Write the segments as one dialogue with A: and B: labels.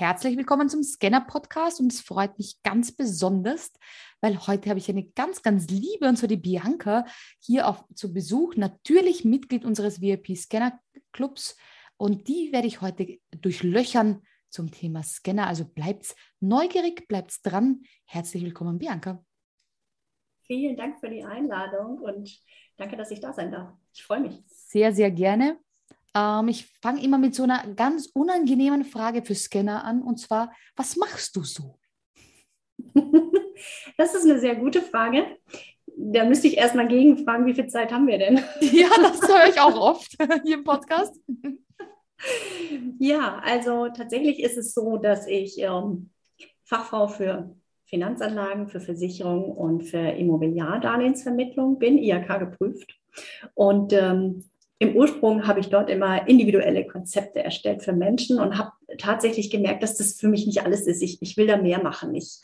A: Herzlich willkommen zum Scanner Podcast und es freut mich ganz besonders, weil heute habe ich eine ganz, ganz liebe und zwar die Bianca hier auf, zu Besuch, natürlich Mitglied unseres VIP Scanner Clubs und die werde ich heute durchlöchern zum Thema Scanner. Also bleibt's neugierig, bleibt's dran. Herzlich willkommen, Bianca.
B: Vielen Dank für die Einladung und danke, dass ich da sein darf. Ich freue mich.
A: Sehr, sehr gerne. Ähm, ich fange immer mit so einer ganz unangenehmen Frage für Scanner an und zwar, was machst du so?
B: Das ist eine sehr gute Frage. Da müsste ich erst mal gegenfragen, wie viel Zeit haben wir denn?
A: Ja, das höre ich auch oft hier im Podcast.
B: Ja, also tatsächlich ist es so, dass ich ähm, Fachfrau für Finanzanlagen, für Versicherungen und für Immobiliardarlehensvermittlung bin, IHK geprüft. Und ähm, im Ursprung habe ich dort immer individuelle Konzepte erstellt für Menschen und habe tatsächlich gemerkt, dass das für mich nicht alles ist. Ich, ich will da mehr machen. Ich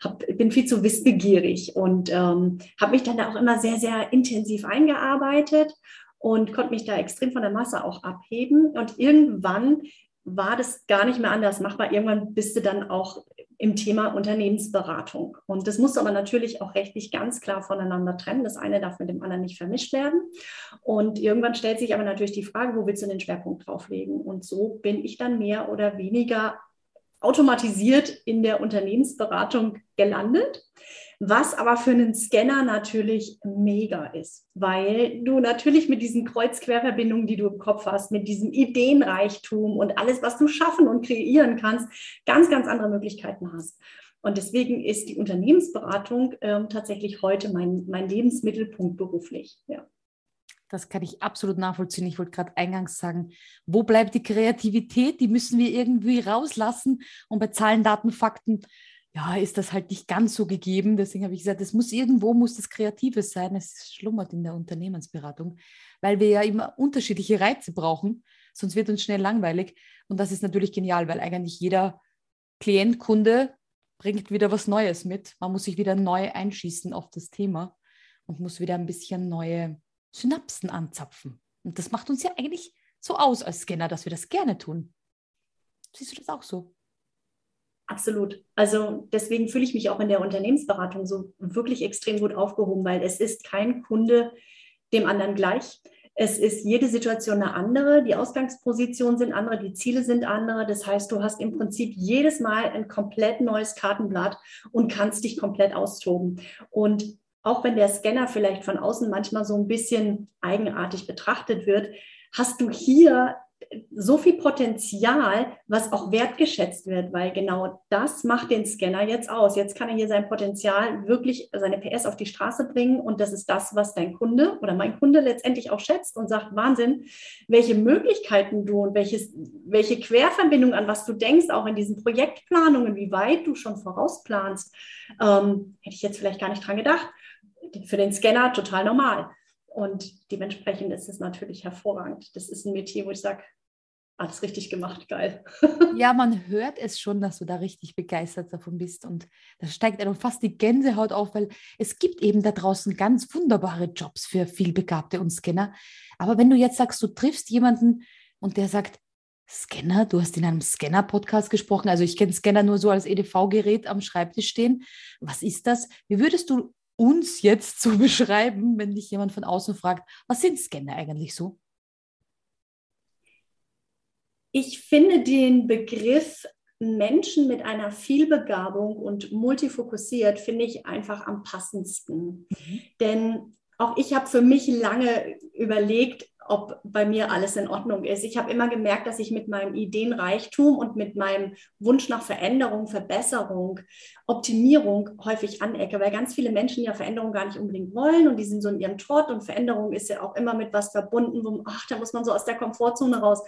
B: hab, bin viel zu wissbegierig und ähm, habe mich dann da auch immer sehr, sehr intensiv eingearbeitet und konnte mich da extrem von der Masse auch abheben. Und irgendwann war das gar nicht mehr anders machbar. Irgendwann bist du dann auch im Thema Unternehmensberatung. Und das muss aber natürlich auch rechtlich ganz klar voneinander trennen. Das eine darf mit dem anderen nicht vermischt werden. Und irgendwann stellt sich aber natürlich die Frage, wo willst du den Schwerpunkt drauflegen? Und so bin ich dann mehr oder weniger automatisiert in der Unternehmensberatung gelandet was aber für einen Scanner natürlich mega ist, weil du natürlich mit diesen Kreuz-Querverbindungen, die du im Kopf hast, mit diesem Ideenreichtum und alles, was du schaffen und kreieren kannst, ganz, ganz andere Möglichkeiten hast. Und deswegen ist die Unternehmensberatung äh, tatsächlich heute mein, mein Lebensmittelpunkt beruflich. Ja.
A: Das kann ich absolut nachvollziehen. Ich wollte gerade eingangs sagen, wo bleibt die Kreativität? Die müssen wir irgendwie rauslassen. Und bei Zahlen, Daten, Fakten ja, ist das halt nicht ganz so gegeben. Deswegen habe ich gesagt, es muss irgendwo muss das Kreatives sein. Es schlummert in der Unternehmensberatung, weil wir ja immer unterschiedliche Reize brauchen, sonst wird uns schnell langweilig. Und das ist natürlich genial, weil eigentlich jeder Klient, Kunde bringt wieder was Neues mit. Man muss sich wieder neu einschießen auf das Thema und muss wieder ein bisschen neue Synapsen anzapfen. Und das macht uns ja eigentlich so aus als Scanner, dass wir das gerne tun. Siehst du das auch so?
B: Absolut. Also deswegen fühle ich mich auch in der Unternehmensberatung so wirklich extrem gut aufgehoben, weil es ist kein Kunde dem anderen gleich. Es ist jede Situation eine andere, die Ausgangspositionen sind andere, die Ziele sind andere. Das heißt, du hast im Prinzip jedes Mal ein komplett neues Kartenblatt und kannst dich komplett austoben. Und auch wenn der Scanner vielleicht von außen manchmal so ein bisschen eigenartig betrachtet wird, hast du hier so viel Potenzial, was auch wertgeschätzt wird, weil genau das macht den Scanner jetzt aus. Jetzt kann er hier sein Potenzial wirklich, seine PS auf die Straße bringen und das ist das, was dein Kunde oder mein Kunde letztendlich auch schätzt und sagt, Wahnsinn, welche Möglichkeiten du und welches, welche Querverbindung an was du denkst, auch in diesen Projektplanungen, wie weit du schon vorausplanst, ähm, hätte ich jetzt vielleicht gar nicht dran gedacht. Für den Scanner total normal. Und dementsprechend ist es natürlich hervorragend. Das ist ein Metier, wo ich sage, alles richtig gemacht, geil.
A: Ja, man hört es schon, dass du da richtig begeistert davon bist. Und da steigt einem fast die Gänsehaut auf, weil es gibt eben da draußen ganz wunderbare Jobs für vielbegabte und Scanner. Aber wenn du jetzt sagst, du triffst jemanden und der sagt, Scanner, du hast in einem Scanner-Podcast gesprochen. Also ich kenne Scanner nur so als EDV-Gerät am Schreibtisch stehen. Was ist das? Wie würdest du uns jetzt so beschreiben, wenn dich jemand von außen fragt, was sind Scanner eigentlich so?
B: Ich finde den Begriff Menschen mit einer Vielbegabung und multifokussiert, finde ich einfach am passendsten. Mhm. Denn auch ich habe für mich lange überlegt, ob bei mir alles in Ordnung ist. Ich habe immer gemerkt, dass ich mit meinem Ideenreichtum und mit meinem Wunsch nach Veränderung, Verbesserung, Optimierung häufig anecke, weil ganz viele Menschen ja Veränderung gar nicht unbedingt wollen und die sind so in ihrem Trott und Veränderung ist ja auch immer mit was verbunden, wo, ach, da muss man so aus der Komfortzone raus.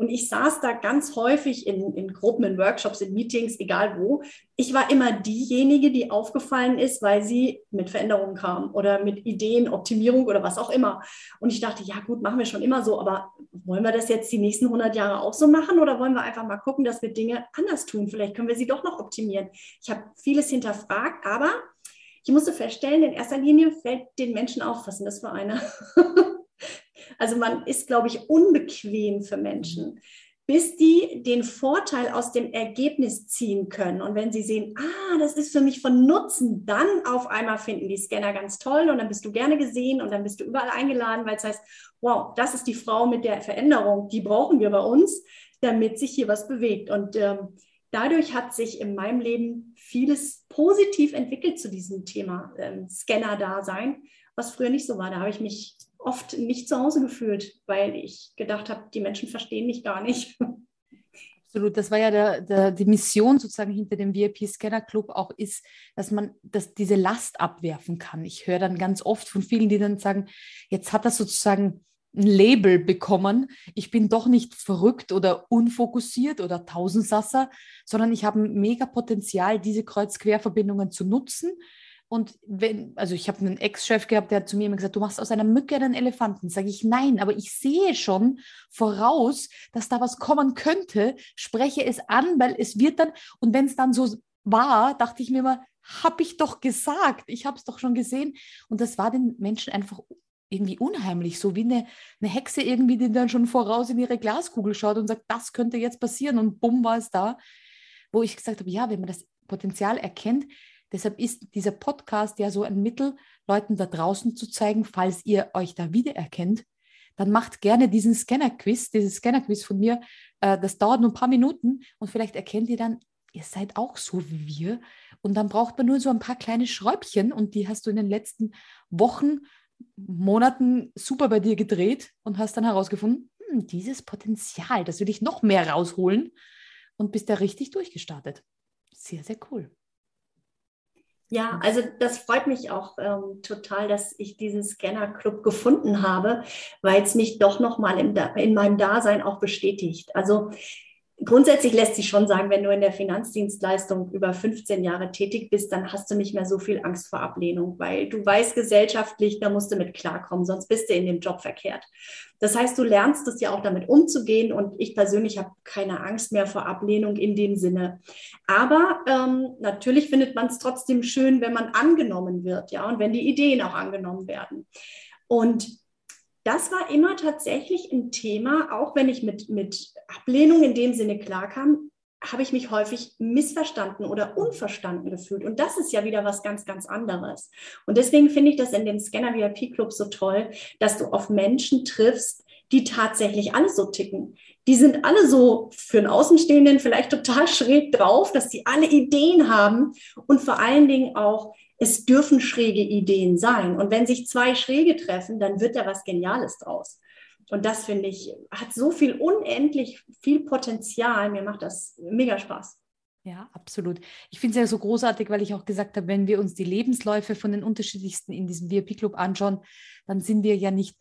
B: Und ich saß da ganz häufig in, in Gruppen, in Workshops, in Meetings, egal wo. Ich war immer diejenige, die aufgefallen ist, weil sie mit Veränderungen kam oder mit Ideen, Optimierung oder was auch immer. Und ich dachte, ja gut, machen wir schon immer so, aber wollen wir das jetzt die nächsten 100 Jahre auch so machen oder wollen wir einfach mal gucken, dass wir Dinge anders tun? Vielleicht können wir sie doch noch optimieren. Ich habe vieles hinterfragt, aber ich musste feststellen, in erster Linie fällt den Menschen auf, was ist das für eine? also man ist, glaube ich, unbequem für Menschen. bis die den Vorteil aus dem Ergebnis ziehen können. Und wenn sie sehen, ah, das ist für mich von Nutzen, dann auf einmal finden die Scanner ganz toll und dann bist du gerne gesehen und dann bist du überall eingeladen, weil es heißt, wow, das ist die Frau mit der Veränderung, die brauchen wir bei uns, damit sich hier was bewegt. Und ähm, dadurch hat sich in meinem Leben vieles positiv entwickelt zu diesem Thema ähm, Scanner-Dasein, was früher nicht so war. Da habe ich mich oft nicht zu Hause gefühlt, weil ich gedacht habe, die Menschen verstehen mich gar nicht.
A: Absolut, das war ja der, der, die Mission sozusagen hinter dem VIP Scanner Club auch ist, dass man dass diese Last abwerfen kann. Ich höre dann ganz oft von vielen, die dann sagen, jetzt hat das sozusagen ein Label bekommen. Ich bin doch nicht verrückt oder unfokussiert oder Tausendsasser, sondern ich habe ein mega Potenzial, diese Kreuz-Quer-Verbindungen zu nutzen und wenn, also ich habe einen Ex-Chef gehabt, der hat zu mir immer gesagt, du machst aus einer Mücke einen Elefanten. Sage ich, nein, aber ich sehe schon voraus, dass da was kommen könnte, spreche es an, weil es wird dann, und wenn es dann so war, dachte ich mir immer, habe ich doch gesagt, ich habe es doch schon gesehen. Und das war den Menschen einfach irgendwie unheimlich, so wie eine, eine Hexe irgendwie, die dann schon voraus in ihre Glaskugel schaut und sagt, das könnte jetzt passieren und bumm war es da. Wo ich gesagt habe, ja, wenn man das Potenzial erkennt, Deshalb ist dieser Podcast ja so ein Mittel, Leuten da draußen zu zeigen, falls ihr euch da wiedererkennt, dann macht gerne diesen Scanner-Quiz, dieses Scanner-Quiz von mir. Äh, das dauert nur ein paar Minuten und vielleicht erkennt ihr dann, ihr seid auch so wie wir. Und dann braucht man nur so ein paar kleine Schräubchen und die hast du in den letzten Wochen, Monaten super bei dir gedreht und hast dann herausgefunden, hm, dieses Potenzial, das will ich noch mehr rausholen und bist da richtig durchgestartet. Sehr, sehr cool.
B: Ja, also das freut mich auch ähm, total, dass ich diesen Scanner-Club gefunden habe, weil es mich doch nochmal in, in meinem Dasein auch bestätigt. Also grundsätzlich lässt sich schon sagen, wenn du in der Finanzdienstleistung über 15 Jahre tätig bist, dann hast du nicht mehr so viel Angst vor Ablehnung, weil du weißt gesellschaftlich, da musst du mit klarkommen, sonst bist du in dem Job verkehrt. Das heißt, du lernst es ja auch damit umzugehen und ich persönlich habe keine Angst mehr vor Ablehnung in dem Sinne. Aber ähm, natürlich findet man es trotzdem schön, wenn man angenommen wird, ja, und wenn die Ideen auch angenommen werden. Und das war immer tatsächlich ein Thema, auch wenn ich mit, mit Ablehnung in dem Sinne klarkam, habe ich mich häufig missverstanden oder unverstanden gefühlt. Und das ist ja wieder was ganz, ganz anderes. Und deswegen finde ich das in dem Scanner VIP Club so toll, dass du auf Menschen triffst, die tatsächlich alle so ticken. Die sind alle so für einen Außenstehenden vielleicht total schräg drauf, dass die alle Ideen haben und vor allen Dingen auch es dürfen schräge Ideen sein. Und wenn sich zwei Schräge treffen, dann wird da was Geniales draus. Und das finde ich, hat so viel unendlich viel Potenzial. Mir macht das mega Spaß.
A: Ja, absolut. Ich finde es ja so großartig, weil ich auch gesagt habe, wenn wir uns die Lebensläufe von den unterschiedlichsten in diesem VIP-Club anschauen, dann sind wir ja nicht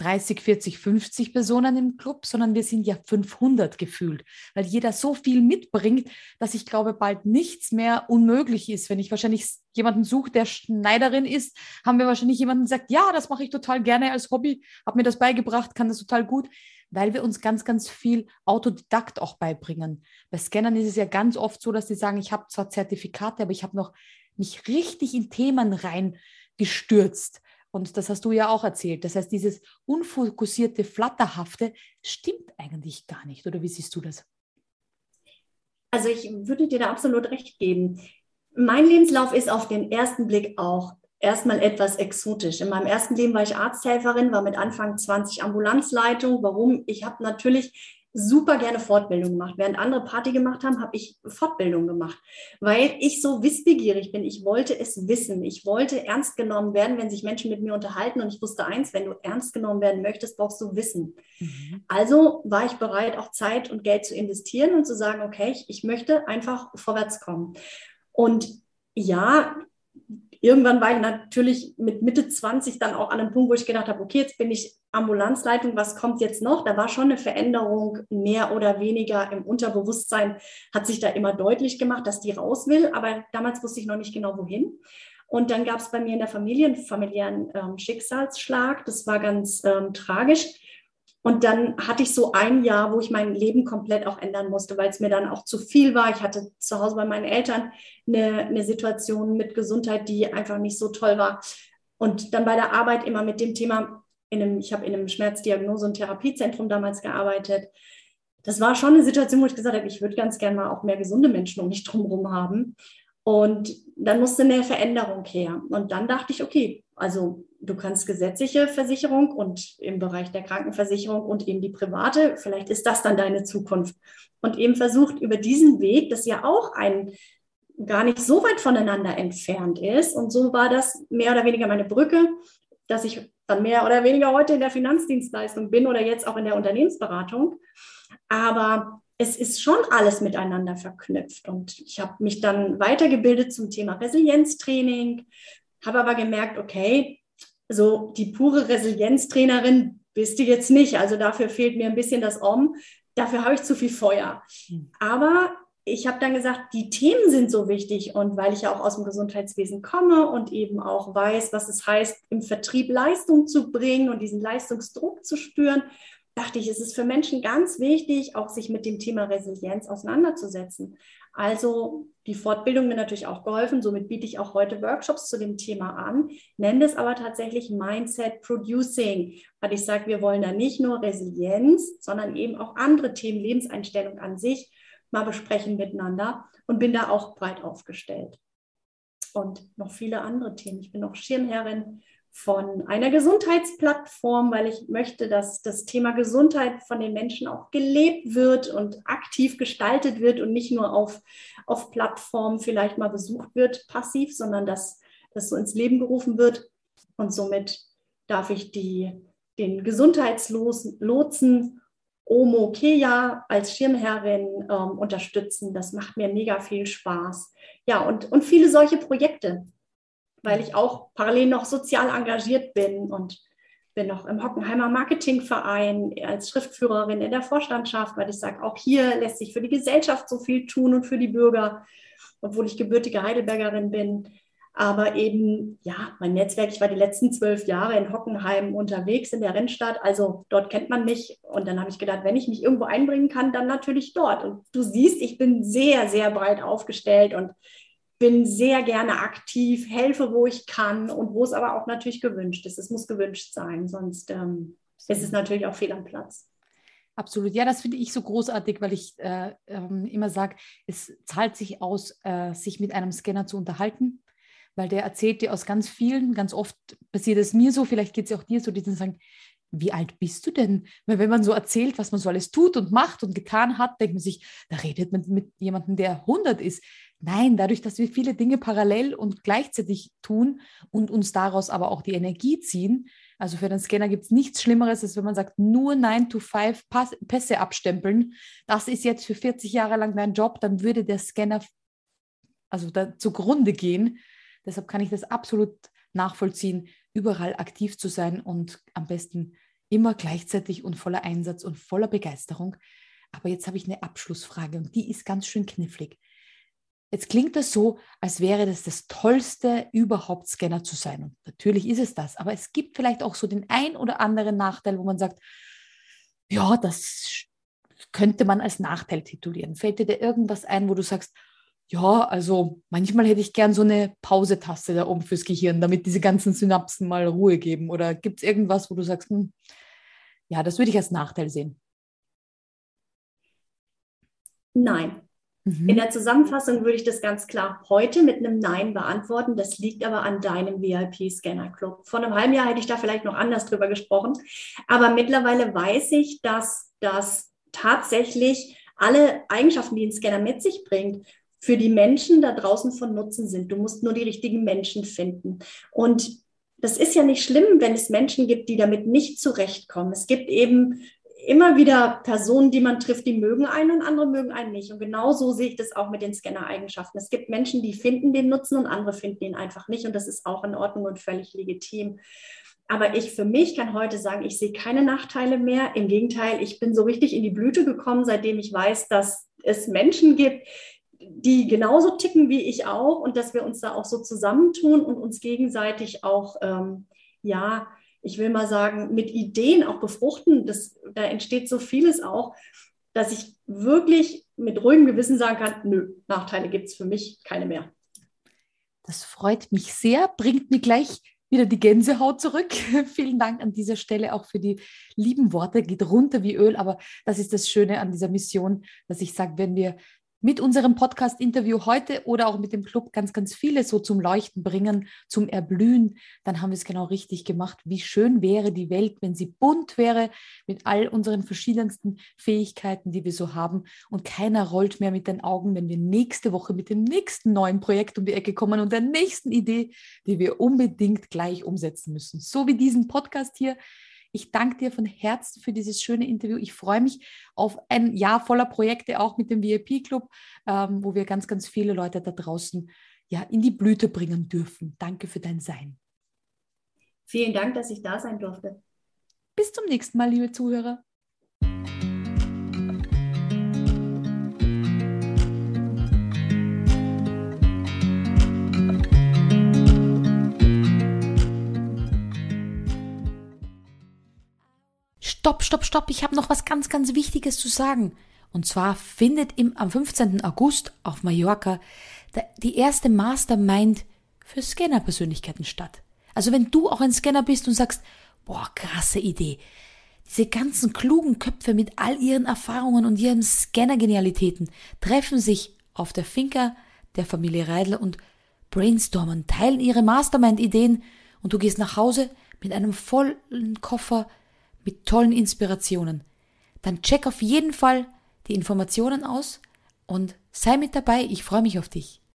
A: 30, 40, 50 Personen im Club, sondern wir sind ja 500 gefühlt, weil jeder so viel mitbringt, dass ich glaube, bald nichts mehr unmöglich ist. Wenn ich wahrscheinlich jemanden suche, der Schneiderin ist, haben wir wahrscheinlich jemanden, der sagt, ja, das mache ich total gerne als Hobby, habe mir das beigebracht, kann das total gut, weil wir uns ganz, ganz viel Autodidakt auch beibringen. Bei Scannern ist es ja ganz oft so, dass sie sagen, ich habe zwar Zertifikate, aber ich habe noch mich richtig in Themen reingestürzt und das hast du ja auch erzählt. Das heißt, dieses unfokussierte, flatterhafte stimmt eigentlich gar nicht. Oder wie siehst du das?
B: Also ich würde dir da absolut recht geben. Mein Lebenslauf ist auf den ersten Blick auch erstmal etwas exotisch. In meinem ersten Leben war ich Arzthelferin, war mit Anfang 20 Ambulanzleitung. Warum? Ich habe natürlich super gerne Fortbildung gemacht. Während andere Party gemacht haben, habe ich Fortbildung gemacht, weil ich so wissbegierig bin. Ich wollte es wissen. Ich wollte ernst genommen werden, wenn sich Menschen mit mir unterhalten. Und ich wusste eins, wenn du ernst genommen werden möchtest, brauchst du Wissen. Mhm. Also war ich bereit, auch Zeit und Geld zu investieren und zu sagen, okay, ich, ich möchte einfach vorwärts kommen. Und ja, irgendwann war ich natürlich mit Mitte 20 dann auch an einem Punkt, wo ich gedacht habe, okay, jetzt bin ich Ambulanzleitung, was kommt jetzt noch? Da war schon eine Veränderung, mehr oder weniger im Unterbewusstsein hat sich da immer deutlich gemacht, dass die raus will, aber damals wusste ich noch nicht genau wohin. Und dann gab es bei mir in der Familie einen familiären ähm, Schicksalsschlag. Das war ganz ähm, tragisch. Und dann hatte ich so ein Jahr, wo ich mein Leben komplett auch ändern musste, weil es mir dann auch zu viel war. Ich hatte zu Hause bei meinen Eltern eine, eine Situation mit Gesundheit, die einfach nicht so toll war. Und dann bei der Arbeit immer mit dem Thema, in einem, ich habe in einem Schmerzdiagnose- und Therapiezentrum damals gearbeitet. das war schon eine Situation, wo ich gesagt habe, ich würde ganz gerne mal auch mehr gesunde Menschen um mich drumherum haben. Und dann musste eine Veränderung her. Und dann dachte ich, okay, also du kannst gesetzliche Versicherung und im Bereich der Krankenversicherung und eben die private, vielleicht ist das dann deine Zukunft. Und eben versucht über diesen Weg, das ja auch ein gar nicht so weit voneinander entfernt ist. Und so war das mehr oder weniger meine Brücke, dass ich dann mehr oder weniger heute in der Finanzdienstleistung bin oder jetzt auch in der Unternehmensberatung. Aber es ist schon alles miteinander verknüpft. Und ich habe mich dann weitergebildet zum Thema Resilienztraining, habe aber gemerkt, okay, so die pure Resilienztrainerin bist du jetzt nicht. Also dafür fehlt mir ein bisschen das Om. Dafür habe ich zu viel Feuer. Hm. Aber ich habe dann gesagt, die Themen sind so wichtig und weil ich ja auch aus dem Gesundheitswesen komme und eben auch weiß, was es heißt, im Vertrieb Leistung zu bringen und diesen Leistungsdruck zu spüren, dachte ich, es ist für Menschen ganz wichtig, auch sich mit dem Thema Resilienz auseinanderzusetzen. Also die Fortbildung mir natürlich auch geholfen. Somit biete ich auch heute Workshops zu dem Thema an, nenne es aber tatsächlich Mindset Producing, weil ich sage, wir wollen da nicht nur Resilienz, sondern eben auch andere Themen, Lebenseinstellung an sich mal besprechen miteinander und bin da auch breit aufgestellt. Und noch viele andere Themen. Ich bin auch Schirmherrin von einer Gesundheitsplattform, weil ich möchte, dass das Thema Gesundheit von den Menschen auch gelebt wird und aktiv gestaltet wird und nicht nur auf, auf Plattformen vielleicht mal besucht wird, passiv, sondern dass das so ins Leben gerufen wird. Und somit darf ich die, den Gesundheitslotsen Omo Kea als Schirmherrin ähm, unterstützen. Das macht mir mega viel Spaß. Ja, und, und viele solche Projekte weil ich auch parallel noch sozial engagiert bin und bin noch im Hockenheimer Marketingverein als Schriftführerin in der Vorstandschaft, weil ich sage, auch hier lässt sich für die Gesellschaft so viel tun und für die Bürger, obwohl ich gebürtige Heidelbergerin bin. Aber eben, ja, mein Netzwerk, ich war die letzten zwölf Jahre in Hockenheim unterwegs in der Rennstadt, also dort kennt man mich. Und dann habe ich gedacht, wenn ich mich irgendwo einbringen kann, dann natürlich dort. Und du siehst, ich bin sehr, sehr breit aufgestellt und bin sehr gerne aktiv, helfe, wo ich kann und wo es aber auch natürlich gewünscht ist. Es muss gewünscht sein, sonst ähm, ist es natürlich auch fehl am Platz.
A: Absolut, ja, das finde ich so großartig, weil ich äh, äh, immer sage, es zahlt sich aus, äh, sich mit einem Scanner zu unterhalten, weil der erzählt dir aus ganz vielen, ganz oft passiert es mir so, vielleicht geht es ja auch dir so, die dann sagen, wie alt bist du denn? Weil wenn man so erzählt, was man so alles tut und macht und getan hat, denkt man sich, da redet man mit jemandem, der 100 ist. Nein, dadurch, dass wir viele Dinge parallel und gleichzeitig tun und uns daraus aber auch die Energie ziehen. Also für den Scanner gibt es nichts Schlimmeres, als wenn man sagt, nur 9 to 5 Pässe abstempeln. Das ist jetzt für 40 Jahre lang dein Job, dann würde der Scanner also da zugrunde gehen. Deshalb kann ich das absolut nachvollziehen, überall aktiv zu sein und am besten immer gleichzeitig und voller Einsatz und voller Begeisterung. Aber jetzt habe ich eine Abschlussfrage und die ist ganz schön knifflig. Jetzt klingt das so, als wäre das das Tollste überhaupt, Scanner zu sein. Und natürlich ist es das, aber es gibt vielleicht auch so den ein oder anderen Nachteil, wo man sagt, ja, das könnte man als Nachteil titulieren. Fällt dir da irgendwas ein, wo du sagst, ja, also manchmal hätte ich gern so eine Pausetaste da oben fürs Gehirn, damit diese ganzen Synapsen mal Ruhe geben? Oder gibt es irgendwas, wo du sagst, hm, ja, das würde ich als Nachteil sehen?
B: Nein, in mhm. der Zusammenfassung würde ich das ganz klar heute mit einem Nein beantworten. Das liegt aber an deinem VIP-Scanner-Club. Vor einem halben Jahr hätte ich da vielleicht noch anders drüber gesprochen. Aber mittlerweile weiß ich, dass das tatsächlich alle Eigenschaften, die ein Scanner mit sich bringt, für die Menschen da draußen von Nutzen sind. Du musst nur die richtigen Menschen finden. Und das ist ja nicht schlimm, wenn es Menschen gibt, die damit nicht zurechtkommen. Es gibt eben immer wieder Personen, die man trifft, die mögen einen und andere mögen einen nicht. Und genau so sehe ich das auch mit den Scanner-Eigenschaften. Es gibt Menschen, die finden den Nutzen und andere finden ihn einfach nicht. Und das ist auch in Ordnung und völlig legitim. Aber ich für mich kann heute sagen, ich sehe keine Nachteile mehr. Im Gegenteil, ich bin so richtig in die Blüte gekommen, seitdem ich weiß, dass es Menschen gibt, die genauso ticken wie ich auch und dass wir uns da auch so zusammentun und uns gegenseitig auch, ähm, ja, ich will mal sagen, mit Ideen auch befruchten. Das, da entsteht so vieles auch, dass ich wirklich mit ruhigem Gewissen sagen kann, nö, Nachteile gibt es für mich keine mehr.
A: Das freut mich sehr, bringt mir gleich wieder die Gänsehaut zurück. Vielen Dank an dieser Stelle auch für die lieben Worte. Geht runter wie Öl, aber das ist das Schöne an dieser Mission, dass ich sage, wenn wir mit unserem Podcast-Interview heute oder auch mit dem Club ganz, ganz viele so zum Leuchten bringen, zum Erblühen, dann haben wir es genau richtig gemacht. Wie schön wäre die Welt, wenn sie bunt wäre mit all unseren verschiedensten Fähigkeiten, die wir so haben. Und keiner rollt mehr mit den Augen, wenn wir nächste Woche mit dem nächsten neuen Projekt um die Ecke kommen und der nächsten Idee, die wir unbedingt gleich umsetzen müssen. So wie diesen Podcast hier ich danke dir von Herzen für dieses schöne Interview. Ich freue mich auf ein Jahr voller Projekte, auch mit dem VIP-Club, ähm, wo wir ganz, ganz viele Leute da draußen ja, in die Blüte bringen dürfen. Danke für dein Sein.
B: Vielen Dank, dass ich da sein durfte.
A: Bis zum nächsten Mal, liebe Zuhörer. Stopp, stopp, stopp, ich habe noch was ganz, ganz Wichtiges zu sagen. Und zwar findet im, am 15. August auf Mallorca die erste Mastermind für Scanner-Persönlichkeiten statt. Also wenn du auch ein Scanner bist und sagst, boah, krasse Idee. Diese ganzen klugen Köpfe mit all ihren Erfahrungen und ihren Scanner-Genialitäten treffen sich auf der Finca der Familie Reidler und brainstormen, teilen ihre Mastermind-Ideen und du gehst nach Hause mit einem vollen Koffer mit tollen Inspirationen, dann check auf jeden Fall die Informationen aus und sei mit dabei. Ich freue mich auf dich.